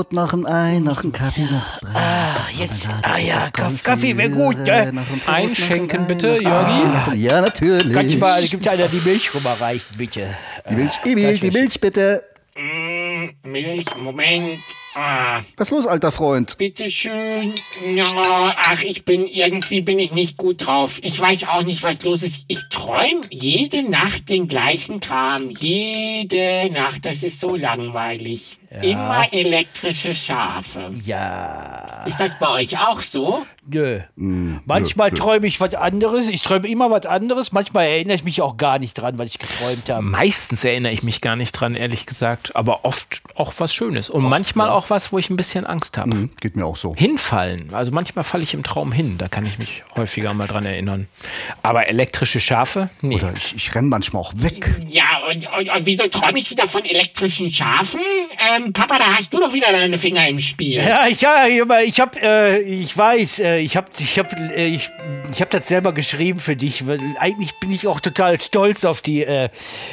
Brot, noch ein Ei, noch ein Kaffee, noch drei. Ah, jetzt, ah ja, Kaff- Kaffee wäre gut, ne? Noch ein Brot, Einschenken bitte, Jörgi. Ei. Ja, natürlich. Kannst du mal, gibt einer die Milch rüberreichen, bitte? die Milch, Emil, die Milch bitte. Milch, Moment. Ah, Was ist los, alter Freund? bitteschön. Ja, ach, ich bin irgendwie bin ich nicht gut drauf. Ich weiß auch nicht, was los ist. Ich träume jede Nacht den gleichen Kram. Jede Nacht. Das ist so langweilig. Immer elektrische Schafe. Ja, Ist das bei euch auch so? nö. Manchmal träume ich was anderes. Ich träume immer was anderes. Manchmal erinnere ich mich auch gar nicht dran, was ich geträumt habe. Meistens erinnere ich mich gar nicht dran, ehrlich gesagt. Aber oft auch was Schönes. Und manchmal auch was, wo ich ein bisschen Angst habe. Hm, Geht mir auch so. Hinfallen. Also manchmal falle ich im Traum hin. Da kann ich mich häufiger mal dran erinnern. Aber elektrische Schafe? Nee. Oder ich, ich renne manchmal auch weg. Ja, und, und, und wieso träume ich wieder von elektrischen Schafen? Ähm, Papa, da hast du doch wieder deine Finger im Spiel. Ja, ich, ja, ich hab, äh, ich weiß, äh, ich hab, ich hab, äh, ich, ich hab das selber geschrieben für dich, weil eigentlich bin ich auch total stolz auf die, äh,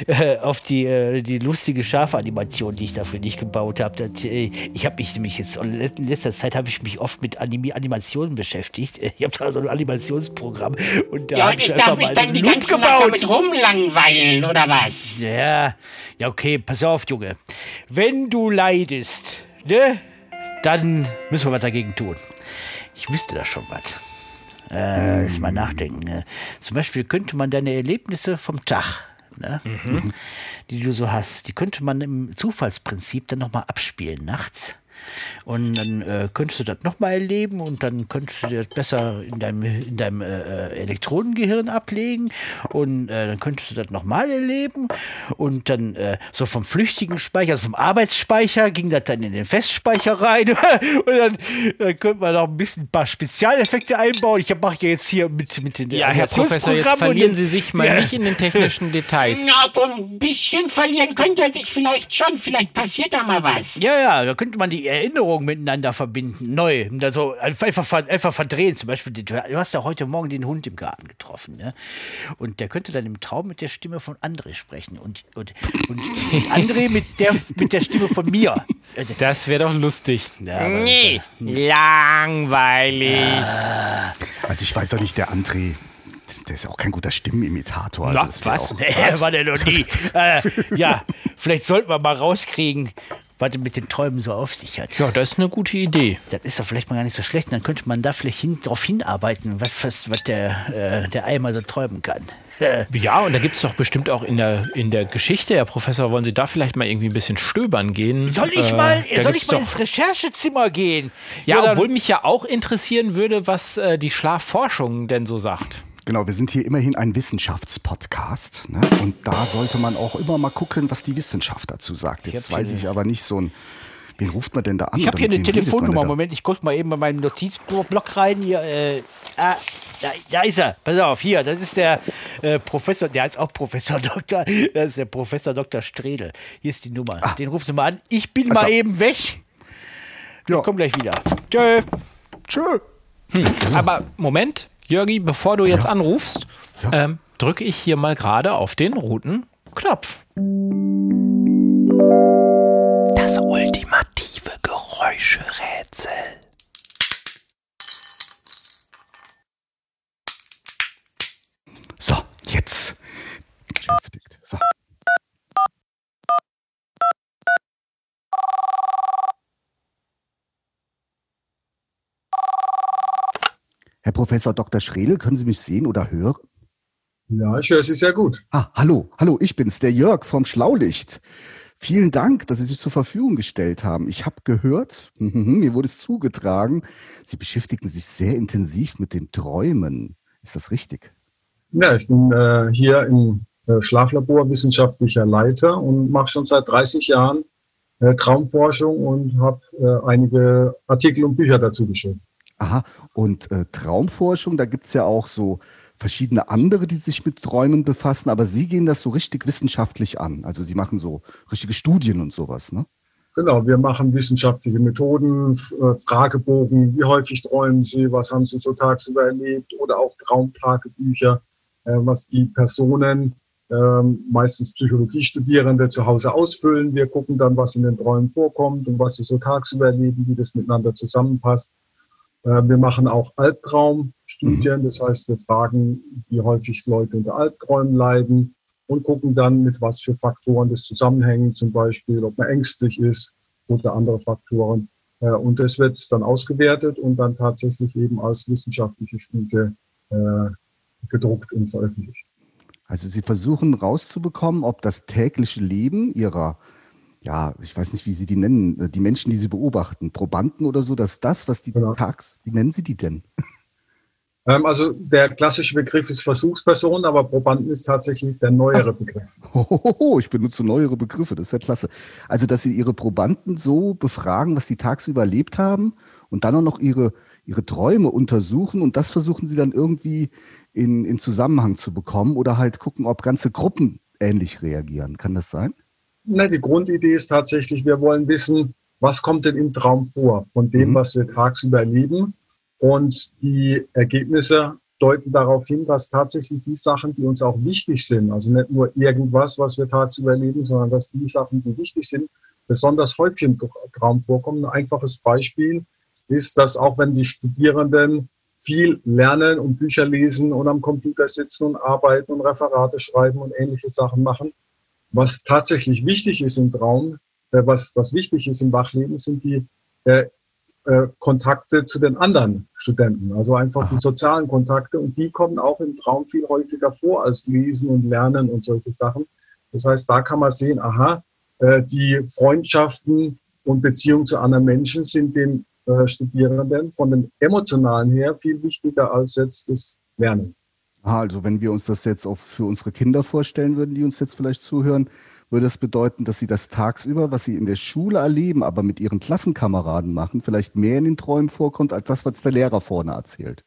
äh, auf die, äh, die lustige Schafanimation, die ich da für dich gebaut habe. Äh, ich habe mich nämlich jetzt in letzter Zeit habe ich mich oft mit Animi Animationen beschäftigt. Ich habe da so ein Animationsprogramm und da Ja, hab und ich einfach darf mich dann die ganze Nacht damit rumlangweilen, oder was? Ja, ja, okay, pass auf, Junge. Wenn du leidest, ne, dann müssen wir was dagegen tun. Ich wüsste da schon was. Äh, lass mal nachdenken. Ne? Zum Beispiel könnte man deine Erlebnisse vom Tag, ne, die du so hast, die könnte man im Zufallsprinzip dann nochmal abspielen nachts. Und dann äh, könntest du das nochmal erleben und dann könntest du das besser in deinem, in deinem äh, äh, Elektronengehirn ablegen und äh, dann könntest du das nochmal erleben und dann äh, so vom flüchtigen Speicher, also vom Arbeitsspeicher ging das dann in den Festspeicher rein und dann, dann könnte man noch ein bisschen ein paar Spezialeffekte einbauen. Ich mache ja jetzt hier mit, mit den Ja, Herr Professor, jetzt verlieren Sie sich mal Ja. nicht in den technischen Details. Na, ein bisschen verlieren könnte er sich vielleicht schon. Vielleicht passiert da mal was. Ja, ja, da könnte man die Erinnerungen miteinander verbinden, neu. Und da so einfach, einfach verdrehen. Zum Beispiel, du hast ja heute Morgen den Hund im Garten getroffen. Ne? Und der könnte dann im Traum mit der Stimme von André sprechen. Und, und, und André mit der, mit der Stimme von mir. Das wäre doch lustig. Ja, aber- Nee, langweilig. Also ich weiß auch nicht, der André, der ist ja auch kein guter Stimmenimitator. Also Na, was? Auch, Nee, war der noch nie. äh, ja, vielleicht sollten wir mal rauskriegen, was mit den Träumen so auf sich hat. Ja, das ist eine gute Idee. Das ist doch vielleicht mal gar nicht so schlecht. Dann könnte man da vielleicht hin, darauf hinarbeiten, was, was, was der, äh, der Eimer so träumen kann. Ja, und da gibt es doch bestimmt auch in der, in der Geschichte, Herr Professor, wollen Sie da vielleicht mal irgendwie ein bisschen stöbern gehen? Soll ich Äh, mal, soll ich mal ins Recherchezimmer gehen? Ja, dann- obwohl mich ja auch interessieren würde, was äh, die Schlafforschung denn so sagt. Genau, wir sind hier immerhin ein Wissenschaftspodcast. Ne? Und da sollte man auch immer mal gucken, was die Wissenschaft dazu sagt. Jetzt hab weiß ich aber nicht so ein. Wen ruft man denn da an? Ich habe hier eine Telefonnummer. Moment, ich gucke mal eben bei meinem Notizblock rein. Hier, äh, ah, da, da ist er. Pass auf, hier, das ist der äh, Professor, der heißt auch Professor Doktor. Das ist der Professor Dr. Stredel. Hier ist die Nummer. Den rufst du mal an. Ich bin Also mal da- eben weg. Ja. Ich komm gleich wieder. Tschö. Tschö. Aber Moment, Jörgi, bevor du jetzt anrufst, ähm, drücke ich hier mal gerade auf den roten Knopf. Das ultimative Geräuscherätsel. So, jetzt. Beschäftigt. So. Herr Professor Dr. Schredel, können Sie mich sehen oder hören? Ja, ich höre Sie sehr gut. Ah, hallo, hallo, ich bin's, der Jörg vom Schlaulicht. Vielen Dank, dass Sie sich zur Verfügung gestellt haben. Ich habe gehört, mir wurde es zugetragen, Sie beschäftigen sich sehr intensiv mit dem Träumen. Ist das richtig? Ja, ich bin äh, hier im äh, Schlaflabor wissenschaftlicher Leiter und mache schon seit 30 Jahren äh, Traumforschung und habe äh, einige Artikel und Bücher dazu geschrieben. Aha, und äh, Traumforschung, da gibt's ja auch so verschiedene andere, die sich mit Träumen befassen, aber Sie gehen das so richtig wissenschaftlich an. Also Sie machen so richtige Studien und sowas, ne? Genau, wir machen wissenschaftliche Methoden, äh, Fragebogen, wie häufig träumen Sie, was haben Sie so tagsüber erlebt oder auch Traumtagebücher, äh, was die Personen, ähm, meistens Psychologiestudierende, zu Hause ausfüllen. Wir gucken dann, was in den Träumen vorkommt und was sie so tagsüber erleben, wie das miteinander zusammenpasst. Äh, wir machen auch Albtraumstudien, das heißt, wir fragen, wie häufig Leute unter Albträumen leiden und gucken dann, mit was für Faktoren das zusammenhängt, zum Beispiel, ob man ängstlich ist oder andere Faktoren. Äh, und das wird dann ausgewertet und dann tatsächlich eben als wissenschaftliche Studie äh, gedruckt und veröffentlicht. Also Sie versuchen rauszubekommen, ob das tägliche Leben Ihrer, ja, ich weiß nicht, wie Sie die nennen, äh, die Menschen, die Sie beobachten, Probanden oder so, dass das, was die genau. tags, wie nennen Sie die denn? Ähm, also der klassische Begriff ist Versuchsperson, aber Probanden ist tatsächlich der neuere Begriff. Oh, ich benutze neuere Begriffe, das ist ja klasse. Also, dass Sie Ihre Probanden so befragen, was sie tagsüber erlebt haben und dann auch noch ihre, ihre Träume untersuchen und das versuchen Sie dann irgendwie in, in Zusammenhang zu bekommen oder halt gucken, ob ganze Gruppen ähnlich reagieren. Kann das sein? Na, die Grundidee ist tatsächlich, wir wollen wissen, was kommt denn im Traum vor von dem, mhm. was wir tagsüber erleben und die Ergebnisse deuten darauf hin, dass tatsächlich die Sachen, die uns auch wichtig sind, also nicht nur irgendwas, was wir tagsüber erleben, sondern dass die Sachen, die wichtig sind, besonders häufig im Traum vorkommen. Ein einfaches Beispiel ist, dass auch wenn die Studierenden viel lernen und Bücher lesen und am Computer sitzen und arbeiten und Referate schreiben und ähnliche Sachen machen, was tatsächlich wichtig ist im Traum, äh, was, was wichtig ist im Wachleben, sind die äh, äh, Kontakte zu den anderen Studenten, also einfach die sozialen Kontakte und die kommen auch im Traum viel häufiger vor als Lesen und Lernen und solche Sachen. Das heißt, da kann man sehen, aha, äh, die Freundschaften und Beziehungen zu anderen Menschen sind den äh, Studierenden von den emotionalen her viel wichtiger als jetzt das Lernen. Also wenn wir uns das jetzt auch für unsere Kinder vorstellen würden, die uns jetzt vielleicht zuhören, würde das bedeuten, dass sie das tagsüber, was sie in der Schule erleben, aber mit ihren Klassenkameraden machen, vielleicht mehr in den Träumen vorkommt, als das, was der Lehrer vorne erzählt.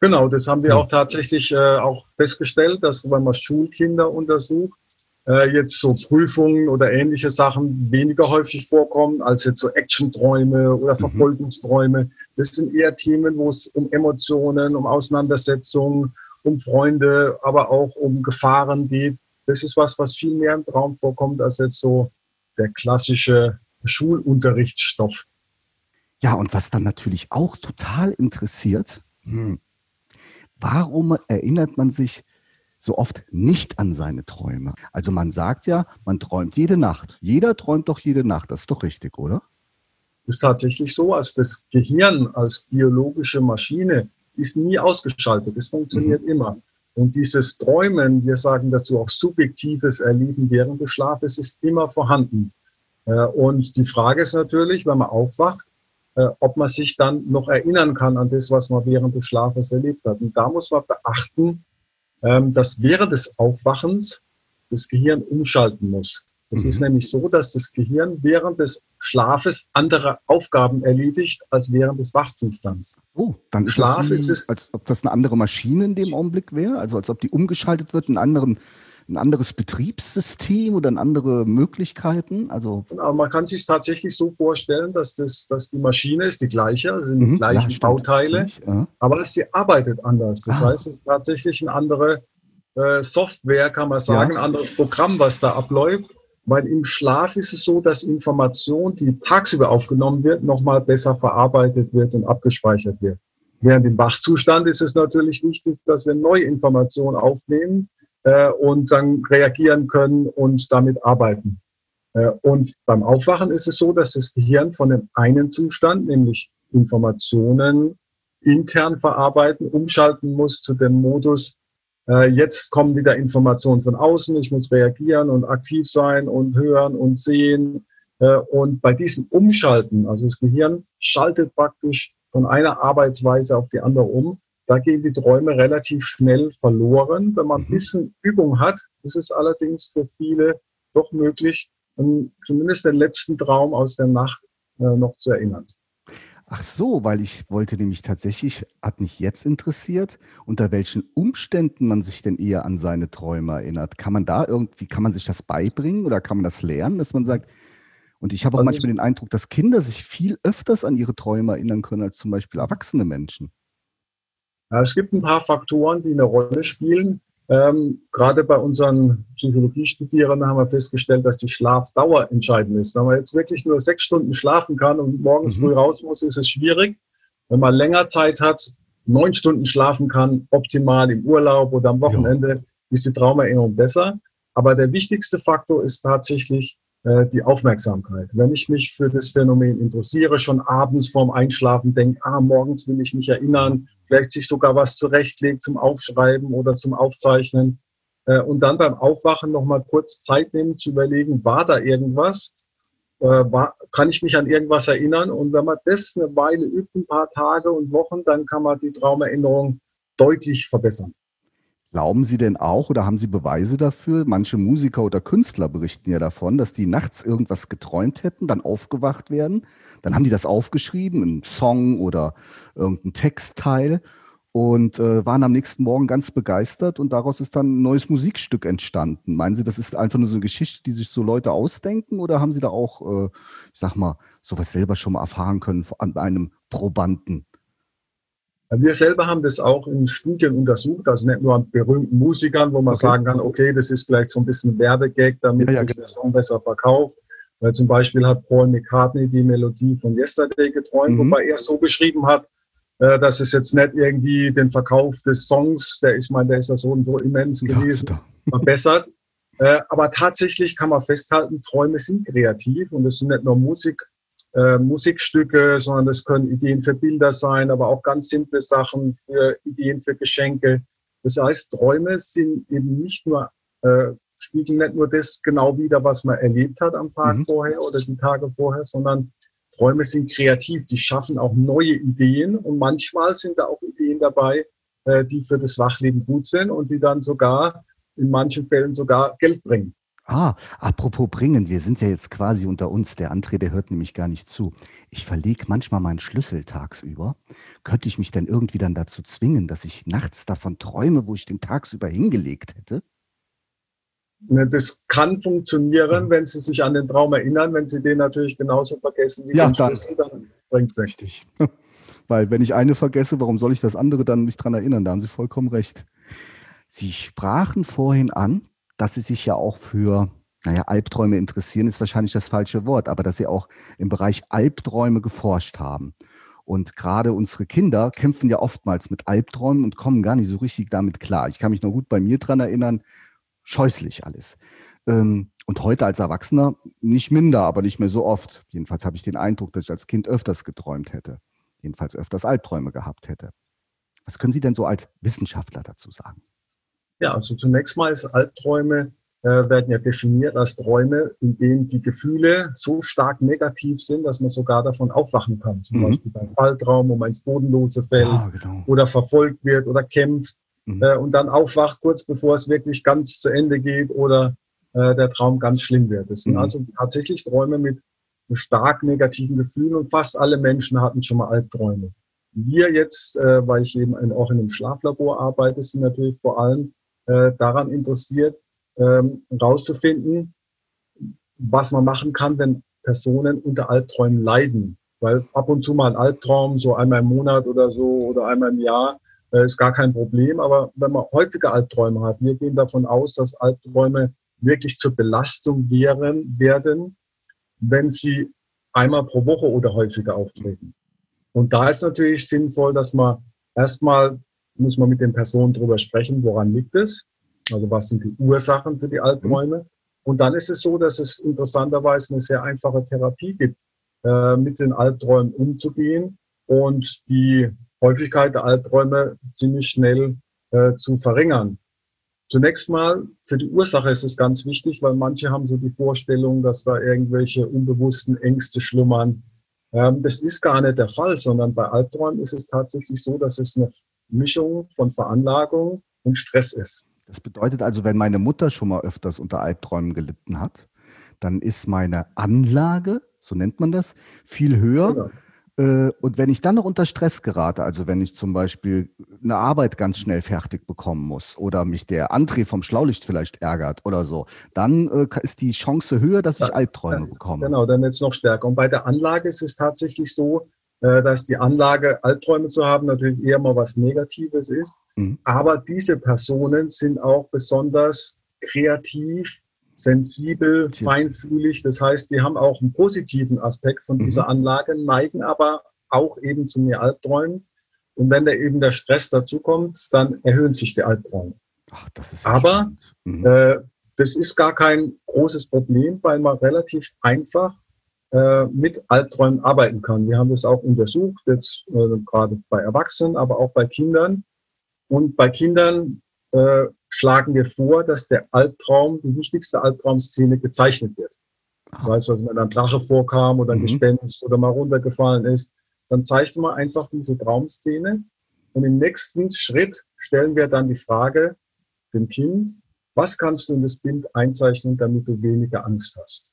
Genau, das haben wir auch tatsächlich äh, auch festgestellt, dass wenn man Schulkinder untersucht, äh, jetzt so Prüfungen oder ähnliche Sachen weniger häufig vorkommen als jetzt so Action-Träume oder mhm. Verfolgungsträume. Das sind eher Themen, wo es um Emotionen, um Auseinandersetzungen, um Freunde, aber auch um Gefahren geht. Das ist was, was viel mehr im Traum vorkommt als jetzt so der klassische Schulunterrichtsstoff. Ja, und was dann natürlich auch total interessiert, hm, warum erinnert man sich so oft nicht an seine Träume? Also man sagt ja, man träumt jede Nacht. Jeder träumt doch jede Nacht. Das ist doch richtig, oder? ist tatsächlich so, als das Gehirn als biologische Maschine ist nie ausgeschaltet. Es funktioniert mhm. immer. Und dieses Träumen, wir sagen dazu auch subjektives Erleben während des Schlafes, ist immer vorhanden. Äh, und die Frage ist natürlich, wenn man aufwacht, äh, ob man sich dann noch erinnern kann an das, was man während des Schlafes erlebt hat. Und da muss man beachten, ähm, dass während des Aufwachens das Gehirn umschalten muss. Es mhm. ist nämlich so, dass das Gehirn während des Schlafes andere Aufgaben erledigt als während des Wachzustands. Oh, dann ist Schlaf das wie, ist es, als ob das eine andere Maschine in dem Augenblick wäre, also als ob die umgeschaltet wird in anderen ein anderes Betriebssystem oder andere Möglichkeiten? Also genau, man kann sich tatsächlich so vorstellen, dass, das, dass die Maschine ist die gleiche, also sind die mhm, gleichen ja, Bauteile, ja. aber sie arbeitet anders. Das ah. heißt, es ist tatsächlich eine andere äh, Software, kann man sagen, ja. ein anderes Programm, was da abläuft. Weil im Schlaf ist es so, dass Information, die tagsüber aufgenommen wird, nochmal besser verarbeitet wird und abgespeichert wird. Während im Wachzustand ist es natürlich wichtig, dass wir neue Informationen aufnehmen äh, und dann reagieren können und damit arbeiten. Äh, und beim Aufwachen ist es so, dass das Gehirn von dem einen Zustand, nämlich Informationen intern verarbeiten, umschalten muss zu dem Modus, jetzt kommen wieder Informationen von außen, ich muss reagieren und aktiv sein und hören und sehen. Äh, und bei diesem Umschalten, also das Gehirn schaltet praktisch von einer Arbeitsweise auf die andere um, da gehen die Träume relativ schnell verloren. Wenn man ein mhm. bisschen Übung hat, ist es allerdings für viele doch möglich, zumindest den letzten Traum aus der Nacht äh, noch zu erinnern. Ach so, weil ich wollte nämlich tatsächlich, hat mich jetzt interessiert, unter welchen Umständen man sich denn eher an seine Träume erinnert. Kann man da irgendwie, kann man sich das beibringen oder kann man das lernen, dass man sagt, und ich habe auch also manchmal den Eindruck, dass Kinder sich viel öfters an ihre Träume erinnern können als zum Beispiel erwachsene Menschen. Ja, es gibt ein paar Faktoren, die eine Rolle spielen. Ähm, gerade bei unseren Psychologiestudierenden haben wir festgestellt, dass die Schlafdauer entscheidend ist. Wenn man jetzt wirklich nur sechs Stunden schlafen kann und morgens mhm. früh raus muss, ist es schwierig. Wenn man länger Zeit hat, neun Stunden schlafen kann, optimal im Urlaub oder am Wochenende, ja. ist die Traumerinnerung besser. Aber der wichtigste Faktor ist tatsächlich äh, die Aufmerksamkeit. Wenn ich mich für das Phänomen interessiere, schon abends vorm Einschlafen denke, ah, morgens will ich mich erinnern, vielleicht sich sogar was zurechtlegt zum Aufschreiben oder zum Aufzeichnen. Äh, und dann beim Aufwachen nochmal kurz Zeit nehmen zu überlegen, war da irgendwas? Äh, war, kann ich mich an irgendwas erinnern? Und wenn man das eine Weile übt, ein paar Tage und Wochen, dann kann man die Traumerinnerung deutlich verbessern. Glauben Sie denn auch oder haben Sie Beweise dafür? Manche Musiker oder Künstler berichten ja davon, dass die nachts irgendwas geträumt hätten, dann aufgewacht werden. Dann haben die das aufgeschrieben, einen Song oder irgendein Textteil und äh, waren am nächsten Morgen ganz begeistert und daraus ist dann ein neues Musikstück entstanden. Meinen Sie, das ist einfach nur so eine Geschichte, die sich so Leute ausdenken oder haben Sie da auch, äh, ich sag mal, sowas selber schon mal erfahren können an einem Probanden? Wir selber haben das auch in Studien untersucht, also nicht nur an berühmten Musikern, wo man okay. sagen kann, okay, das ist vielleicht so ein bisschen Werbegag, damit ja, ja, sich der Song besser verkauft. Weil zum Beispiel hat Paul McCartney die Melodie von Yesterday geträumt, mhm. wobei er so beschrieben hat, äh, dass es jetzt nicht irgendwie den Verkauf des Songs, der ich meine, der ist ja so und so immens gewesen, ja, verbessert. Äh, aber tatsächlich kann man festhalten, Träume sind kreativ und es sind nicht nur Musik, äh, Musikstücke, sondern das können Ideen für Bilder sein, aber auch ganz simple Sachen für Ideen für Geschenke. Das heißt, Träume sind eben nicht nur, äh, spiegeln nicht nur das genau wieder, was man erlebt hat am Tag mhm. vorher oder die Tage vorher, sondern Träume sind kreativ, die schaffen auch neue Ideen und manchmal sind da auch Ideen dabei, äh, die für das Wachleben gut sind und die dann sogar in manchen Fällen sogar Geld bringen. Ah, apropos bringen, wir sind ja jetzt quasi unter uns. Der André, der hört nämlich gar nicht zu. Ich verlege manchmal meinen Schlüssel tagsüber. Könnte ich mich dann irgendwie dann dazu zwingen, dass ich nachts davon träume, wo ich den tagsüber hingelegt hätte? Das kann funktionieren, wenn Sie sich an den Traum erinnern. Wenn Sie den natürlich genauso vergessen wie ja, den dann, Schlüssel, dann bringt es nichts. Weil wenn ich eine vergesse, warum soll ich das andere dann nicht dran erinnern? Da haben Sie vollkommen recht. Sie sprachen vorhin an, dass sie sich ja auch für, naja, Albträume interessieren, ist wahrscheinlich das falsche Wort, aber dass sie auch im Bereich Albträume geforscht haben. Und gerade unsere Kinder kämpfen ja oftmals mit Albträumen und kommen gar nicht so richtig damit klar. Ich kann mich noch gut bei mir dran erinnern, scheußlich alles. Ähm, und heute als Erwachsener nicht minder, aber nicht mehr so oft. Jedenfalls habe ich den Eindruck, dass ich als Kind öfters geträumt hätte. Jedenfalls öfters Albträume gehabt hätte. Was können Sie denn so als Wissenschaftler dazu sagen? Ja, also zunächst mal ist Albträume äh, werden ja definiert als Träume, in denen die Gefühle so stark negativ sind, dass man sogar davon aufwachen kann. Zum mhm. Beispiel beim Falltraum, wo man ins Bodenlose fällt ah, genau. oder verfolgt wird oder kämpft mhm. äh, und dann aufwacht kurz bevor es wirklich ganz zu Ende geht oder äh, der Traum ganz schlimm wird. Das sind mhm. also tatsächlich Träume mit stark negativen Gefühlen und fast alle Menschen hatten schon mal Albträume. Wir jetzt, äh, weil ich eben auch in einem Schlaflabor arbeite, sind natürlich vor allem äh, daran interessiert, ähm, rauszufinden, was man machen kann, wenn Personen unter Albträumen leiden. Weil ab und zu mal ein Albtraum, so einmal im Monat oder so oder einmal im Jahr, äh, ist gar kein Problem. Aber wenn man häufige Albträume hat, wir gehen davon aus, dass Albträume wirklich zur Belastung wären, werden, wenn sie einmal pro Woche oder häufiger auftreten. Und da ist natürlich sinnvoll, dass man erstmal muss man mit den Personen drüber sprechen, woran liegt es? Also was sind die Ursachen für die Albträume? Mhm. Und dann ist es so, dass es interessanterweise eine sehr einfache Therapie gibt, äh, mit den Albträumen umzugehen und die Häufigkeit der Albträume ziemlich schnell äh, zu verringern. Zunächst mal, für die Ursache ist es ganz wichtig, weil manche haben so die Vorstellung, dass da irgendwelche unbewussten Ängste schlummern. Ähm, das ist gar nicht der Fall, sondern bei Albträumen ist es tatsächlich so, dass es eine Mischung von Veranlagung und Stress ist. Das bedeutet also, wenn meine Mutter schon mal öfters unter Albträumen gelitten hat, dann ist meine Anlage, so nennt man das, viel höher. Genau. Äh, Und wenn ich dann noch unter Stress gerate, also wenn ich zum Beispiel eine Arbeit ganz schnell fertig bekommen muss oder mich der André vom Schlaulicht vielleicht ärgert oder so, dann äh, ist die Chance höher, dass ich Albträume bekomme. Genau, dann jetzt noch stärker. Und bei der Anlage ist es tatsächlich so, dass die Anlage, Albträume zu haben, natürlich eher mal was Negatives ist. Mhm. Aber diese Personen sind auch besonders kreativ, sensibel, Tja. feinfühlig. Das heißt, die haben auch einen positiven Aspekt von Mhm. dieser Anlage, neigen aber auch eben zu mehr Albträumen. Und wenn da eben der Stress dazukommt, dann erhöhen sich die Albträume. Ach, das ist ja Aber. Mhm. Äh, das ist gar kein großes Problem, weil man relativ einfach äh, mit Albträumen arbeiten kann. Wir haben das auch untersucht, jetzt äh, gerade bei Erwachsenen, aber auch bei Kindern. Und bei Kindern äh, schlagen wir vor, dass der Albtraum, die wichtigste Albtraumszene gezeichnet wird. Das heißt, also wenn ein Drache vorkam oder ein Mhm. Gespenst oder mal runtergefallen ist, dann zeichnen wir einfach diese Traumszene. Und im nächsten Schritt stellen wir dann die Frage dem Kind, was kannst du in das Bild einzeichnen, damit du weniger Angst hast?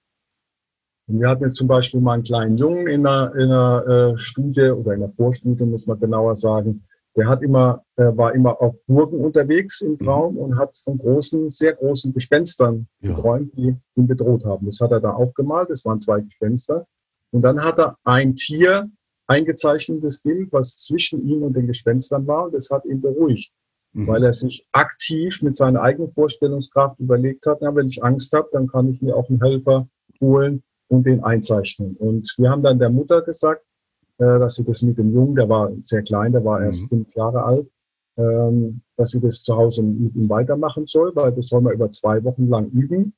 Und wir hatten jetzt zum Beispiel mal einen kleinen Jungen in einer, in einer äh, Studie oder in einer Vorstudie, muss man genauer sagen. Der hat immer, äh, war immer auf Burgen unterwegs im Traum und hat von großen, sehr großen Gespenstern Ja. geträumt, die ihn bedroht haben. Das hat er da aufgemalt. Das waren zwei Gespenster. Und dann hat er ein Tier eingezeichnet, das Bild, was zwischen ihm und den Gespenstern war. Und das hat ihn beruhigt Mhm. weil er sich aktiv mit seiner eigenen Vorstellungskraft überlegt hat, na, wenn ich Angst habe, dann kann ich mir auch einen Helfer holen und den einzeichnen. Und wir haben dann der Mutter gesagt, äh, dass sie das mit dem Jungen, der war sehr klein, der war erst Mhm. fünf Jahre alt, ähm, dass sie das zu Hause im Üben weitermachen soll, weil das soll man über zwei Wochen lang üben.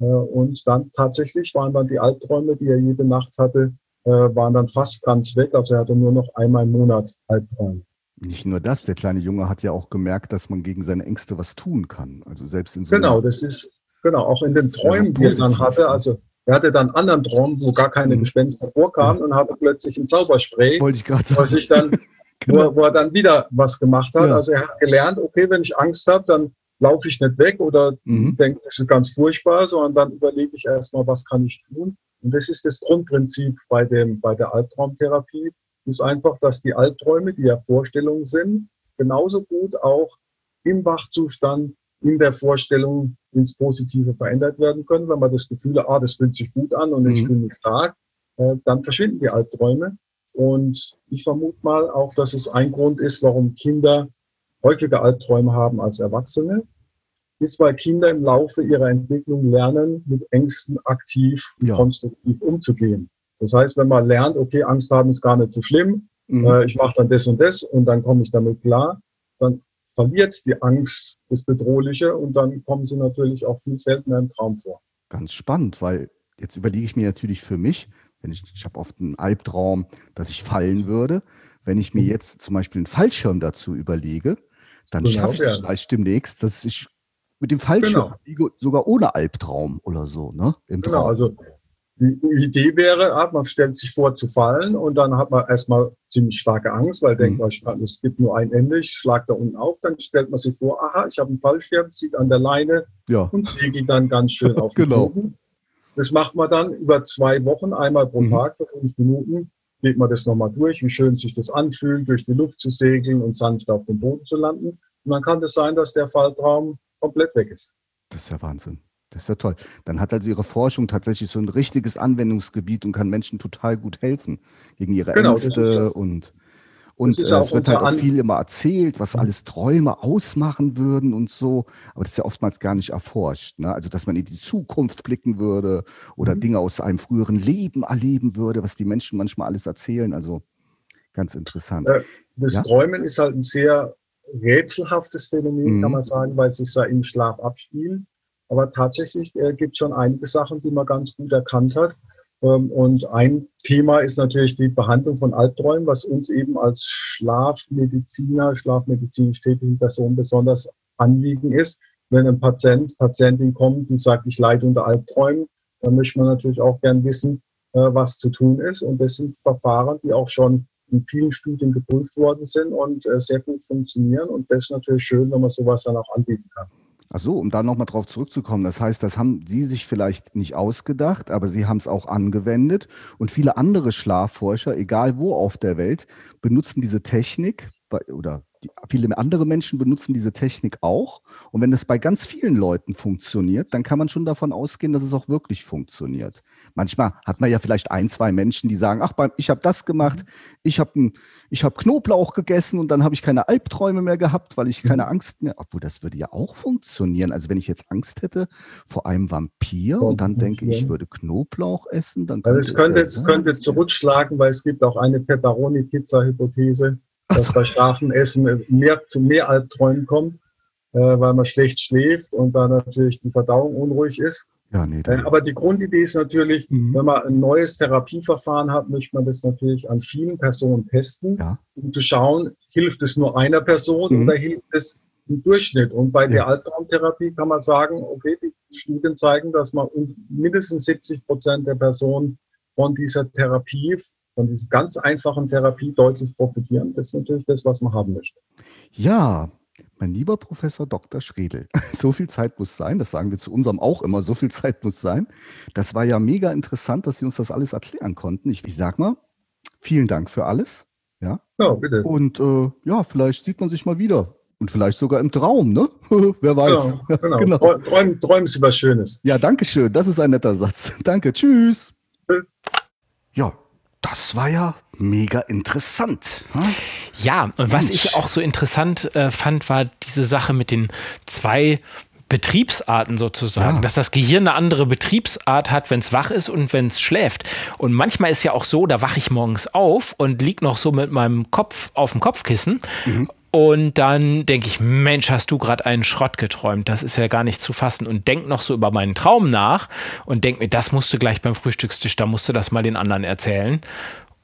Äh, und dann tatsächlich waren dann die Albträume, die er jede Nacht hatte, äh, waren dann fast ganz weg. Also er hatte nur noch einmal im Monat Albträume. Nicht nur das, der kleine Junge hat ja auch gemerkt, dass man gegen seine Ängste was tun kann. Also selbst in so Genau, das ist, genau, auch in den Träumen, die er dann hatte. Also er hatte dann einen anderen Traum, wo gar keine Mhm. Gespenster vorkamen und hatte plötzlich ein Zauberspray, wollte ich gerade wo er sagen. sich dann, wo, Genau. er, wo er dann wieder was gemacht hat. Ja. Also er hat gelernt, okay, wenn ich Angst habe, dann laufe ich nicht weg oder Mhm. denke, das ist ganz furchtbar, sondern dann überlege ich erstmal, was kann ich tun. Und das ist das Grundprinzip bei dem, bei der Albtraumtherapie, ist einfach, dass die Albträume, die ja Vorstellungen sind, genauso gut auch im Wachzustand, in der Vorstellung ins Positive verändert werden können. Wenn man das Gefühl hat, ah, das fühlt sich gut an und ich Mhm. fühle mich stark, äh, dann verschwinden die Albträume. Und ich vermute mal auch, dass es ein Grund ist, warum Kinder häufiger Albträume haben als Erwachsene, ist, weil Kinder im Laufe ihrer Entwicklung lernen, mit Ängsten aktiv, Ja. konstruktiv umzugehen. Das heißt, wenn man lernt, okay, Angst haben ist gar nicht so schlimm, Mhm. äh, ich mache dann das und das und dann komme ich damit klar, dann verliert die Angst das Bedrohliche und dann kommen sie natürlich auch viel seltener im Traum vor. Ganz spannend, weil jetzt überlege ich mir natürlich für mich, wenn ich, ich habe oft einen Albtraum, dass ich fallen würde. Wenn ich mir jetzt zum Beispiel einen Fallschirm dazu überlege, dann Genau, schaffe ich es ja. vielleicht demnächst, dass ich mit dem Fallschirm Genau. fliege, sogar ohne Albtraum oder so, ne? Im Genau, Traum. also die Idee wäre, ah, man stellt sich vor zu fallen und dann hat man erstmal ziemlich starke Angst, weil denkt Mhm. man, es gibt nur ein Ende, ich schlag da unten auf, dann stellt man sich vor, aha, ich habe einen Fallschirm, zieht an der Leine ja. und segelt dann ganz schön auf den Genau. Boden. Das macht man dann über zwei Wochen, einmal pro Mhm. Tag für fünf Minuten. Geht man das nochmal durch, wie schön sich das anfühlt, durch die Luft zu segeln und sanft auf dem Boden zu landen. Und dann kann es sein, dass der Falltraum komplett weg ist. Das ist ja Wahnsinn. Das ist ja toll. Dann hat also Ihre Forschung tatsächlich so ein richtiges Anwendungsgebiet und kann Menschen total gut helfen gegen ihre Genau, Ängste und und äh, es wird halt auch viel immer erzählt, was alles Träume ausmachen würden und so, aber das ist ja oftmals gar nicht erforscht. Ne? Also dass man in die Zukunft blicken würde oder Mhm. Dinge aus einem früheren Leben erleben würde, was die Menschen manchmal alles erzählen. Also ganz interessant. Äh, Das Ja. Träumen ist halt ein sehr rätselhaftes Phänomen, Mhm. kann man sagen, weil es sich ja im Schlaf abspielt. Aber tatsächlich äh, gibt es schon einige Sachen, die man ganz gut erkannt hat. Ähm, und ein Thema ist natürlich die Behandlung von Albträumen, was uns eben als Schlafmediziner, schlafmedizinisch tätigen Personen besonders Anliegen ist. wenn ein Patient, Patientin kommt und sagt, ich leide unter Albträumen, dann möchte man natürlich auch gern wissen, äh, was zu tun ist. Und das sind Verfahren, die auch schon in vielen Studien geprüft worden sind und äh, sehr gut funktionieren. Und das ist natürlich schön, wenn man sowas dann auch anbieten kann. Ach so, um da nochmal drauf zurückzukommen. Das heißt, das haben Sie sich vielleicht nicht ausgedacht, aber Sie haben es auch angewendet. Und viele andere Schlafforscher, egal wo auf der Welt, benutzen diese Technik bei, oder viele andere Menschen benutzen diese Technik auch. Und wenn es bei ganz vielen Leuten funktioniert, dann kann man schon davon ausgehen, dass es auch wirklich funktioniert. Manchmal hat man ja vielleicht ein, zwei Menschen, die sagen, ach, ich habe das gemacht, ich habe hab Knoblauch gegessen und dann habe ich keine Albträume mehr gehabt, weil ich keine Angst mehr, obwohl das würde ja auch funktionieren. Also wenn ich jetzt Angst hätte vor einem Vampir und dann denke ich, ich würde Knoblauch essen, dann könnte also es könnte, es, ja könnte zurückschlagen, weil es gibt auch eine Pepperoni-Pizza-Hypothese dass so. bei scharfen Essen mehr zu mehr Albträumen kommt, äh, weil man schlecht schläft und dann natürlich die Verdauung unruhig ist. Ja, nee, äh, aber die Grundidee ist natürlich, mhm. wenn man ein neues Therapieverfahren hat, möchte man das natürlich an vielen Personen testen, ja. um zu schauen, hilft es nur einer Person mhm. oder hilft es im Durchschnitt. Und bei ja. der Albtraumtherapie kann man sagen, okay, die Studien zeigen, dass man mindestens 70 Prozent der Personen von dieser Therapie von dieser ganz einfachen Therapie deutlich profitieren. Das ist natürlich das, was man haben möchte. Ja, mein lieber Professor Dr. Schredel, so viel Zeit muss sein, das sagen wir zu unserem auch immer, so viel Zeit muss sein. Das war ja mega interessant, dass Sie uns das alles erklären konnten. Ich, ich sag mal, vielen Dank für alles. Ja, ja bitte. Und äh, ja, vielleicht sieht man sich mal wieder. Und vielleicht sogar im Traum, ne? Wer weiß. Ja, genau. genau. Träumen, träumen Sie was Schönes. Ja, danke schön. Das ist ein netter Satz. Danke. Tschüss. Tschüss. Ja, das war ja mega interessant. Hm? Ja, und Mensch. was ich auch so interessant äh, fand, war diese Sache mit den zwei Betriebsarten sozusagen, ja. dass das Gehirn eine andere Betriebsart hat, wenn es wach ist und wenn es schläft. Und manchmal ist ja auch so, da wache ich morgens auf und liege noch so mit meinem Kopf auf dem Kopfkissen mhm. Und dann denke ich, Mensch, hast du gerade einen Schrott geträumt. Das ist ja gar nicht zu fassen. Und denk noch so über meinen Traum nach und denk mir, das musst du gleich beim Frühstückstisch, da musst du das mal den anderen erzählen.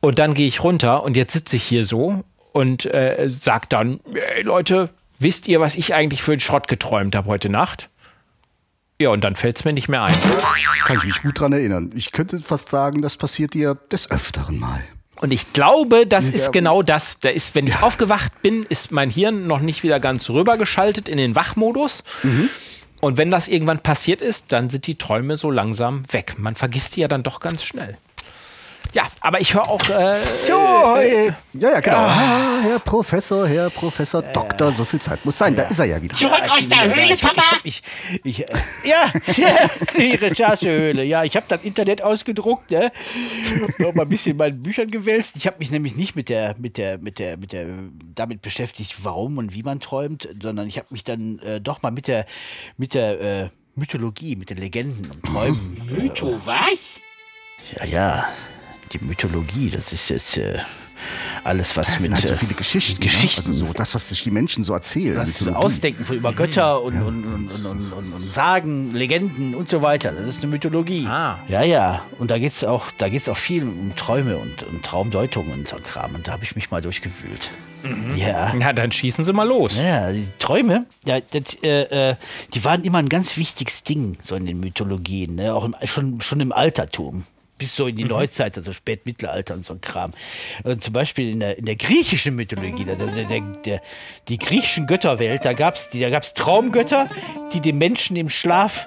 Und dann gehe ich runter und jetzt sitze ich hier so und äh, sag dann, hey Leute, wisst ihr, was ich eigentlich für einen Schrott geträumt habe heute Nacht? Ja, und dann fällt es mir nicht mehr ein. Kann ich mich gut dran erinnern. Ich könnte fast sagen, das passiert dir des Öfteren mal. Und ich glaube, das ist genau das. Da ist, wenn ich aufgewacht bin, ist mein Hirn noch nicht wieder ganz rübergeschaltet in den Wachmodus. Mhm. Und wenn das irgendwann passiert ist, dann sind die Träume so langsam weg. Man vergisst die ja dann doch ganz schnell. Ja, aber ich höre auch. Äh, so, äh, ja, ja, genau. Ah, Herr Professor, Herr Professor, äh, Doktor, so viel Zeit muss sein. Ja. Da ist er ja wieder. Zurück aus der Höhle, Papa! Ich, ich, ich, äh, ja, die Recherchehöhle. Ja, ich habe das Internet ausgedruckt, ne? noch mal ein bisschen in meinen Büchern gewälzt. Ich habe mich nämlich nicht mit der, mit der, mit der, mit der, damit beschäftigt, warum und wie man träumt, sondern ich habe mich dann äh, doch mal mit der, mit der äh, Mythologie, mit den Legenden und Träumen. Mytho, was? Ja, ja die Mythologie, das ist jetzt äh, alles, was das mit. Sind halt so viele Geschichten. Geschichten. Ne? Also so das, was sich die Menschen so erzählen. Das Ausdenken von über Götter und, ja. und, und, und, und, Sagen, Legenden und so weiter. Das ist eine Mythologie. Ah. Ja, ja. Und da geht es auch, auch viel um Träume und, und Traumdeutungen und so Kram. Und da habe ich mich mal durchgewühlt. Mhm. Ja. Na, dann schießen Sie mal los. Ja, die Träume, ja, das, äh, äh, die waren immer ein ganz wichtiges Ding, so in den Mythologien, ne? auch im, schon, schon im Altertum bis so in die mhm. Neuzeit, also Spätmittelalter und so ein Kram. Und zum Beispiel in der, in der griechischen Mythologie, der, der, der, die griechischen Götterwelt, da gab es da gab's Traumgötter, die den Menschen im Schlaf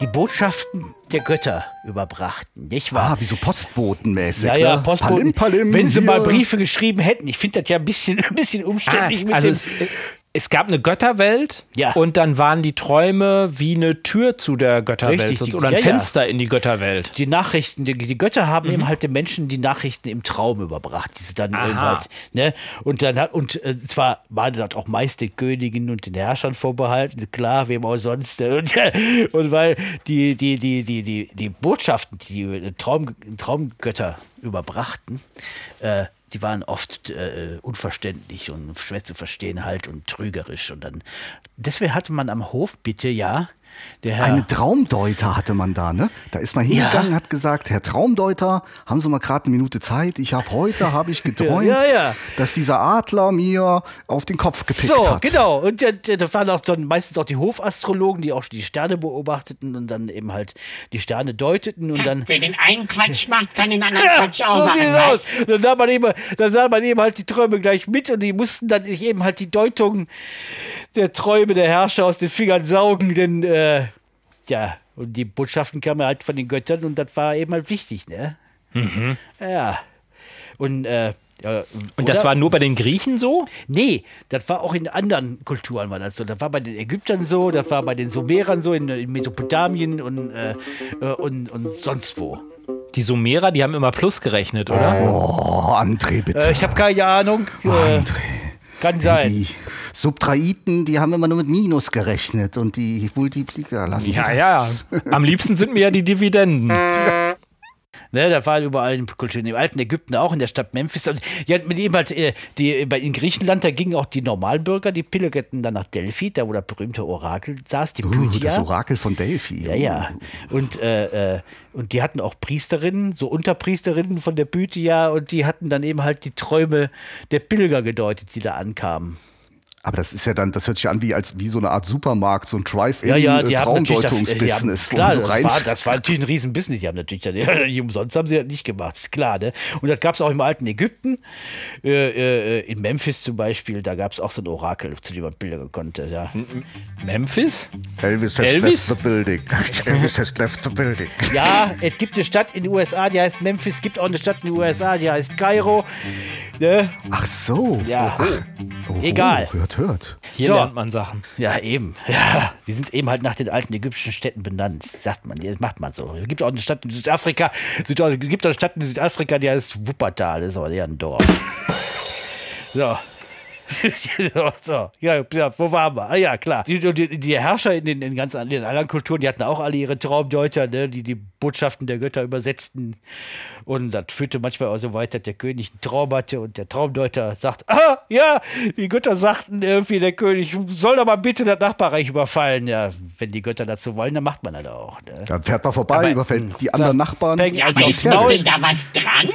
die Botschaften der Götter überbrachten, nicht wahr? Ah, wie so Postbotenmäßig. Ja, ja, ne? Postboten. Palim, Palim, Wenn sie hier. mal Briefe geschrieben hätten. Ich finde das ja ein bisschen, ein bisschen umständlich ah, mit also dem. Es, gab eine Götterwelt ja. und dann waren die Träume wie eine Tür zu der Götterwelt Richtig, die, oder ein ja, Fenster ja. in die Götterwelt. Die Nachrichten, die, die Götter haben mhm. eben halt den Menschen die Nachrichten im Traum überbracht, die sie dann halt, ne? Und dann hat, und äh, zwar waren das auch meist den Königen und den Herrschern vorbehalten, klar, wem auch sonst. Und, und weil die, die, die, die, die, die Botschaften, die die Traum, Traumgötter überbrachten, äh, die waren oft äh, unverständlich und schwer zu verstehen halt und trügerisch. Und dann, deswegen hatte man am Hof bitte ja Der Herr. Eine Traumdeuter hatte man da, ne? Da ist man hingegangen, hat gesagt, Herr Traumdeuter, haben Sie mal gerade eine Minute Zeit? Ich habe heute, habe ich geträumt, Ja, ja. dass dieser Adler mir auf den Kopf gepickt so, hat. genau. Und da, da waren auch dann meistens auch die Hofastrologen, die auch die Sterne beobachteten und dann eben halt die Sterne deuteten und dann. Wer den einen Quatsch macht, kann den anderen Quatsch auch so machen. aus. Und Dann sah, man eben, dann sah man eben halt die Träume gleich mit und die mussten dann sich eben halt die Deutung der Träume der Herrscher aus den Fingern saugen, denn äh, ja, und die Botschaften kamen halt von den Göttern und das war eben halt wichtig, ne? Ja. Und, äh, ja, Und das war nur bei den Griechen so? Nee, das war auch in anderen Kulturen war das so. Das war bei den Ägyptern so, das war bei den Sumerern so, in, in Mesopotamien und, äh, äh, und, und sonst wo. Die Sumerer, die haben immer plus gerechnet, oder? Oh, André, bitte. Äh, ich habe keine Ahnung. Äh, André. Kann sein. Die Subtraiten, die haben immer nur mit Minus gerechnet und die Multipliker lassen Ja, das. ja. Am liebsten sind mir ja die Dividenden. Ne, da war überall in Kulturen, im alten Ägypten auch, in der Stadt Memphis. Und ja, mit ihm halt, die, bei, in Griechenland, da gingen auch die Normalbürger, die pilgerten dann nach Delphi, da wo der berühmte Orakel saß, die Uh, Pythia. das Orakel von Delphi. Ja, ja. Und, äh, äh, und die hatten auch Priesterinnen, so Unterpriesterinnen von der Pythia und die hatten dann eben halt die Träume der Pilger gedeutet, die da ankamen. Aber das ist ja dann, das hört sich an wie, als, wie so eine Art Supermarkt, so ein Drive-In Ja, ja, das, Traumdeutungsbusiness, klar, du so das, rein. war, das war natürlich ein Riesenbusiness. Die haben natürlich dann, ja, nicht umsonst haben sie das nicht gemacht, ist klar. Ne? Und das gab es auch im alten Ägypten, äh, äh, in Memphis zum Beispiel, da gab es auch so ein Orakel, zu dem man Bilder konnte. Ja. Memphis? Elvis has Elvis? left the building. Elvis has left the building. ja, es gibt eine Stadt in den USA, die heißt Memphis, es gibt auch eine Stadt in den USA, die heißt Kairo. Ne? Ach so. Ja, Oh, Egal. Hört, hört. Hier So. lernt man Sachen. Ja, eben. Ja, die sind eben halt nach den alten ägyptischen Städten benannt. Sagt man, das macht man so. Es gibt auch eine Stadt in Südafrika, Süd es gibt auch eine Stadt in Südafrika, die heißt Wuppertal, das ist aber eher ein Dorf. So. So, so. Ja, ja, wo waren wir? Ah ja, klar. Die, die, die Herrscher in den, in ganz an- in anderen Kulturen, die hatten auch alle ihre Traumdeuter, ne, die die Botschaften der Götter übersetzten. Und das führte manchmal auch so weit, dass der König einen Traum hatte und der Traumdeuter sagt, ah, ja, die Götter sagten irgendwie, der König soll doch mal bitte das Nachbarreich überfallen. Ja, wenn die Götter dazu wollen, dann macht man das auch. Ne? Dann fährt man vorbei, Aber- überfällt die anderen Nachbarn. Ja, Also ist denn da was dran?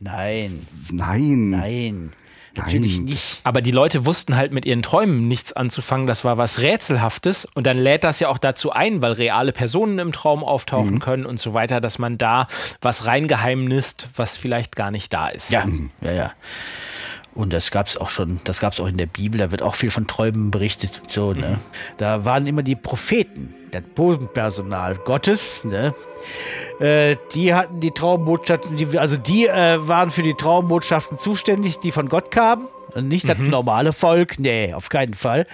Nein, Nein. nein, natürlich Nein. nicht. Aber die Leute wussten halt mit ihren Träumen nichts anzufangen. Das war was Rätselhaftes. Und dann lädt das ja auch dazu ein, weil reale Personen im Traum auftauchen können und so weiter, dass man da was reingeheimnist, was vielleicht gar nicht da ist. Ja, ja, ja. Und das gab es auch schon, das gab es auch in der Bibel, da wird auch viel von Träumen berichtet. und So, ne? Da waren immer die Propheten, das Bodenpersonal Gottes, ne? Äh, die hatten die Traumbotschaften, die, also die äh, waren für die Traumbotschaften zuständig, die von Gott kamen. Und nicht das normale Volk, nee, auf keinen Fall.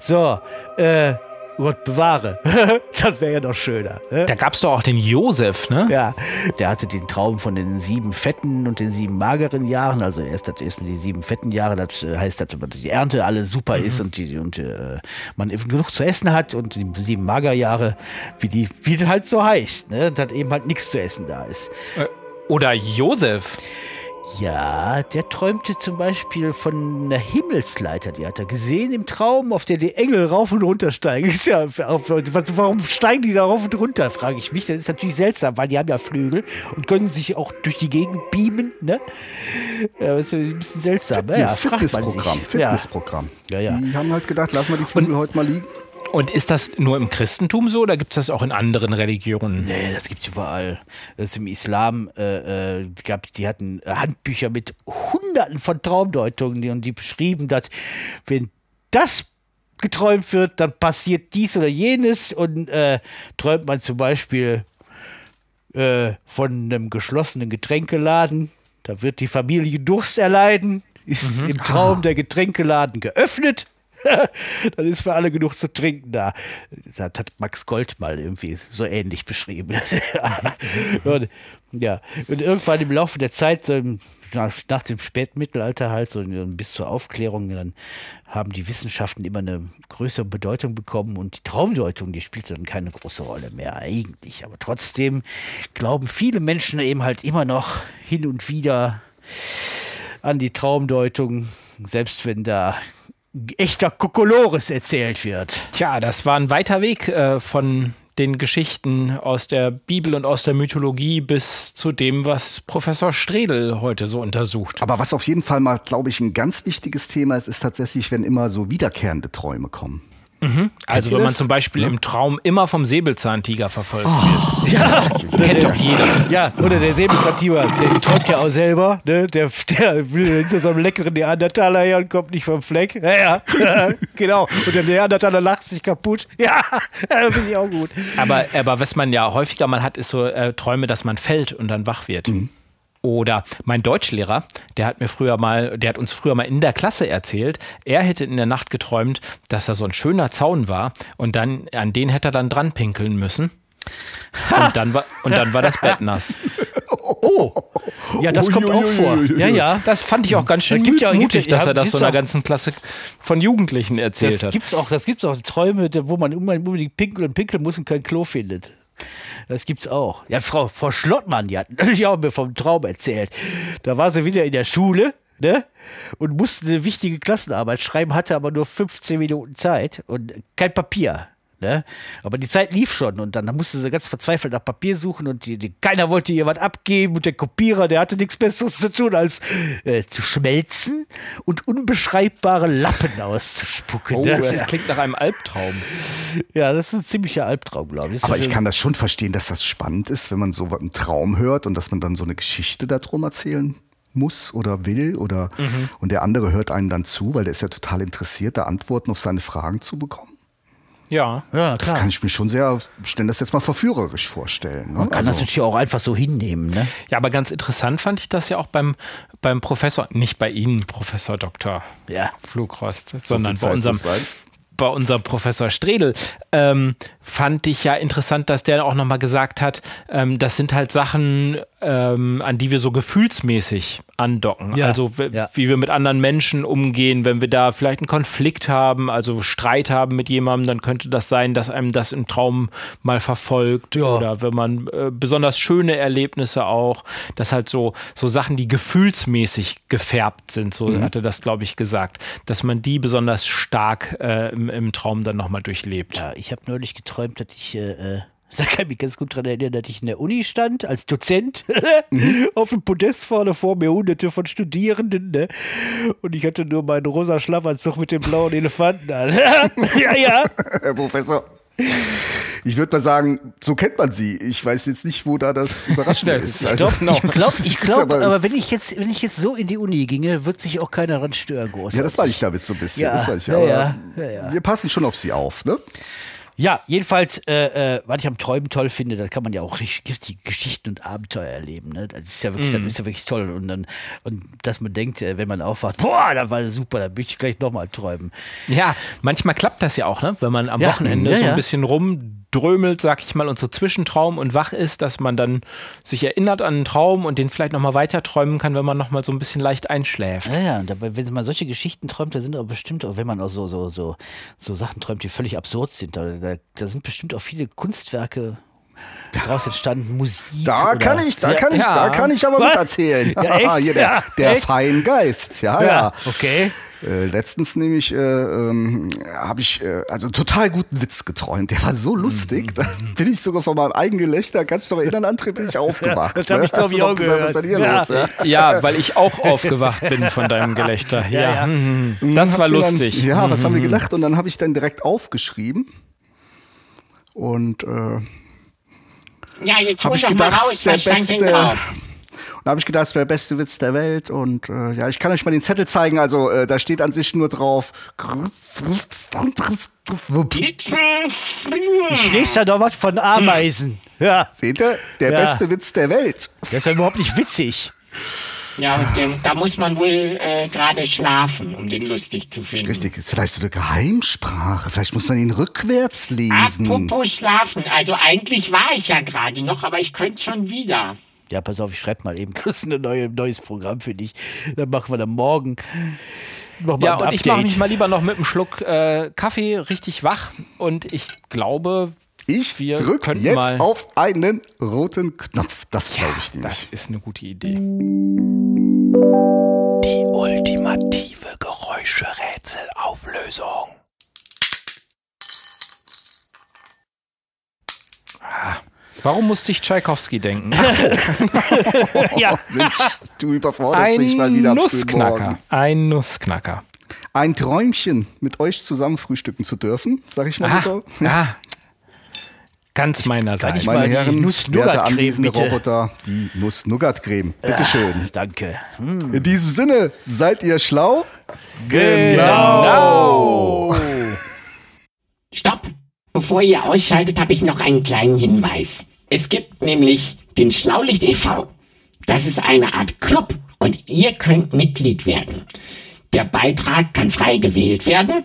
So, äh, Gott bewahre. das wäre ja noch schöner. Ne? Da gab es doch auch den Josef, ne? Ja, der hatte den Traum von den sieben fetten und den sieben mageren Jahren. Also erst hat erstmal die sieben fetten Jahre, das äh, heißt, dass die Ernte alle super ist und, die, und äh, man genug zu essen hat und die sieben Magerjahre, wie die, wie das halt so heißt, ne? dass eben halt nichts zu essen da ist. Äh, Oder Josef. Ja, der träumte zum Beispiel von einer Himmelsleiter, die hat er gesehen im Traum, auf der die Engel rauf und runter steigen. Ist ja, warum steigen die da rauf und runter, frage ich mich. Das ist natürlich seltsam, weil die haben ja Flügel und können sich auch durch die Gegend beamen. Ne? Ja, das ist ein bisschen seltsam. Ja, Fitness, man sich. Fitnessprogramm. Ja. Fitnessprogramm. Ja, ja. Die haben halt gedacht, lassen wir die Flügel heute mal liegen. Und ist das nur im Christentum so oder gibt es das auch in anderen Religionen? Nee, das gibt's überall. Das ist im Islam, äh, äh, gab, die hatten Handbücher mit hunderten von Traumdeutungen die- und die beschrieben, dass wenn das geträumt wird, dann passiert dies oder jenes und äh, träumt man zum Beispiel äh, von einem geschlossenen Getränkeladen, da wird die Familie Durst erleiden, ist im Traum der Getränkeladen geöffnet. Dann ist für alle genug zu trinken da. Das hat Max Gold mal irgendwie so ähnlich beschrieben. und, ja, und irgendwann im Laufe der Zeit, so im, nach, nach dem Spätmittelalter halt, so bis zur Aufklärung, dann haben die Wissenschaften immer eine größere Bedeutung bekommen und die Traumdeutung, die spielte dann keine große Rolle mehr eigentlich. Aber trotzdem glauben viele Menschen eben halt immer noch hin und wieder an die Traumdeutung, selbst wenn da echter Kokolores erzählt wird. Tja, das war ein weiter Weg äh, von den Geschichten aus der Bibel und aus der Mythologie bis zu dem, was Professor Stredel heute so untersucht. Aber was auf jeden Fall mal, glaube ich, ein ganz wichtiges Thema ist, ist tatsächlich, wenn immer so wiederkehrende Träume kommen. Also ihr wenn man das? zum Beispiel Ja. im Traum immer vom Säbelzahntiger verfolgt wird. Ja, kennt doch jeder. Ja, oder der Säbelzahntiger, der träumt ja auch selber, ne? Der, der will hinter so einem leckeren Neandertaler her und kommt nicht vom Fleck. Ja, ja, genau. Und der Neandertaler lacht sich kaputt. Ja, finde ich auch gut. Aber, aber was man ja häufiger mal hat, ist so äh, Träume, dass man fällt und dann wach wird. Oder mein Deutschlehrer, der hat mir früher mal, der hat uns früher mal in der Klasse erzählt, er hätte in der Nacht geträumt, dass da so ein schöner Zaun war und dann an den hätte er dann dran pinkeln müssen. Und dann war, und dann war das Bett nass. Ja, das kommt auch vor. Ja, ja. Das fand ich auch ganz schön gibt ja- gibt mutig, dass er das so einer auch- ganzen Klasse von Jugendlichen erzählt Das hat. gibt's auch, das gibt's auch Träume, wo man unbedingt pinkeln und pinkeln muss und kein Klo findet. Das gibt's auch. Ja, Frau, Frau Schlottmann, die hat natürlich auch mir vom Traum erzählt. Da war sie wieder in der Schule, ne? Und musste eine wichtige Klassenarbeit schreiben, hatte aber nur 15 Minuten Zeit und kein Papier. Ne? Aber die Zeit lief schon und dann musste sie ganz verzweifelt nach Papier suchen und die, die, keiner wollte ihr was abgeben und der Kopierer, der hatte nichts Besseres zu tun, als äh, zu schmelzen und unbeschreibbare Lappen auszuspucken. Oh, ne? das klingt nach einem Albtraum. Ja, das ist ein ziemlicher Albtraum, glaube ich. Aber ja ich kann das schon verstehen, dass das spannend ist, wenn man so einen Traum hört und dass man dann so eine Geschichte darum erzählen muss oder will oder und der andere hört einen dann zu, weil der ist ja total interessiert, da Antworten auf seine Fragen zu bekommen. Ja. Ja, Das klar. kann ich mir schon sehr, stellen das jetzt mal verführerisch vorstellen. Ne? Man kann das natürlich auch einfach so hinnehmen, ne? Ja, aber ganz interessant fand ich das ja auch beim, beim Professor, nicht bei Ihnen, Professor Dr. Ja. Flugrost, sondern viel bei unserem, bei unserem Professor Stredel, ähm, fand ich ja interessant, dass der auch nochmal gesagt hat, ähm, das sind halt Sachen, ähm, an die wir so gefühlsmäßig andocken. Ja, Also ja. wie wir mit anderen Menschen umgehen, wenn wir da vielleicht einen Konflikt haben, also Streit haben mit jemandem, dann könnte das sein, dass einem das im Traum mal verfolgt Ja. oder wenn man äh, besonders schöne Erlebnisse auch, dass halt so, so Sachen, die gefühlsmäßig gefärbt sind, so Mhm. hatte das, glaube ich, gesagt, dass man die besonders stark äh, im, im Traum dann nochmal durchlebt. Ja, ich habe neulich geträumt, dass ich, äh, äh, da kann ich mich ganz gut dran erinnern, dass ich in der Uni stand, als Dozent, auf dem Podest vorne vor mir hunderte von Studierenden, ne? Und ich hatte nur meinen rosa Schlafanzug mit dem blauen Elefanten an. ja, ja. Herr Professor. Ich würde mal sagen, so kennt man sie. Ich weiß jetzt nicht, wo da das Überraschende ist. Also, Ich glaube, ich glaub, ich glaub, aber, es- wenn ich jetzt, wenn ich jetzt so in die Uni ginge, wird sich auch keiner dran stören, groß. Ja, das meine ich damit so ein bisschen. Ja, das weiß ich. Aber ja, ja, ja. Wir passen schon auf sie auf, ne? Ja, jedenfalls, äh, äh, was ich am Träumen toll finde, da kann man ja auch richtig, richtig Geschichten und Abenteuer erleben. Ne? Das ist ja wirklich, das ist ja wirklich toll. Und dann, und dass man denkt, äh, wenn man aufwacht, boah, das war super, da möchte ich gleich nochmal träumen. Ja, manchmal klappt das ja auch, ne? wenn man am Ja, Wochenende ja, so ein bisschen rumdrömelt, sag ich mal, und so zwischentraum und wach ist, dass man dann sich erinnert an einen Traum und den vielleicht nochmal weiter träumen kann, wenn man nochmal so ein bisschen leicht einschläft. Ja, ja, und dabei, wenn man solche Geschichten träumt, da sind aber bestimmt auch, wenn man auch so, so, so, so Sachen träumt, die völlig absurd sind, da, da, da sind bestimmt auch viele Kunstwerke daraus entstanden, Musik. Da oder, kann ich, da ja, kann ich, ja. da kann ich aber Was? miterzählen. Ja, echt? Hier der, Ja, der echt? Feingeist, ja, Ja, ja. okay. Äh, letztens nämlich äh, ähm, habe ich äh, also einen total guten Witz geträumt. Der war so Mhm. lustig, da bin ich sogar von meinem eigenen Gelächter, kannst du dich noch erinnern, André, bin ich aufgewacht. das hab ne? ich, glaub Hast du ich, auch gesagt, Was ist denn hier gehört. los? Ja? Ja, weil ich auch aufgewacht bin von deinem Gelächter. Ja, ja. mhm. das war lustig. Dann, ja, was haben wir Mhm. gelacht? Und dann habe ich dann direkt aufgeschrieben. Und äh, Ja, jetzt habe hol ich doch mal gedacht, raus, der beste. drauf? Und habe ich gedacht, es wäre der beste Witz der Welt. Und äh, ja, ich kann euch mal den Zettel zeigen. Also äh, da steht an sich nur drauf. Ich lese da doch was von Ameisen. Ja, Seht ihr? Der Ja. beste Witz der Welt. das ist ja überhaupt nicht witzig. Ja, und da muss man wohl äh, gerade schlafen, um den lustig zu finden. Richtig, ist vielleicht so eine Geheimsprache. Vielleicht muss man ihn rückwärts lesen. Apropos schlafen, also eigentlich war ich ja gerade noch, aber ich könnte schon wieder. Ja, pass auf, ich schreibe mal eben kurz ein neue, neues Programm für dich. Dann machen wir dann morgen nochmal Ja, ein und ich mache Update. mich mal lieber noch mit einem Schluck äh, Kaffee richtig wach. Und ich glaube, Ich Wir drücke jetzt mal- auf einen roten Knopf. Das glaube ich nämlich. das ist eine gute Idee. Die ultimative Geräuscherätselauflösung. Ah, Warum musste ich Tschaikowski denken? ja. Mensch, du überforderst Ein mich mal wieder Nussknacker. Ein Nussknacker. Ein Träumchen, mit euch zusammen frühstücken zu dürfen, sag ich mal Ah, so. ah, ganz meinerseits. ich Meine Herren, werte anwesende bitte? Roboter, die Nuss-Nougat-Creme. Bitteschön. Danke. In diesem Sinne, seid ihr schlau? Genau. Stopp! Bevor ihr ausschaltet, habe ich noch einen kleinen Hinweis. Es gibt nämlich den Schlaulicht e.V. Das ist eine Art Club und ihr könnt Mitglied werden. Der Beitrag kann frei gewählt werden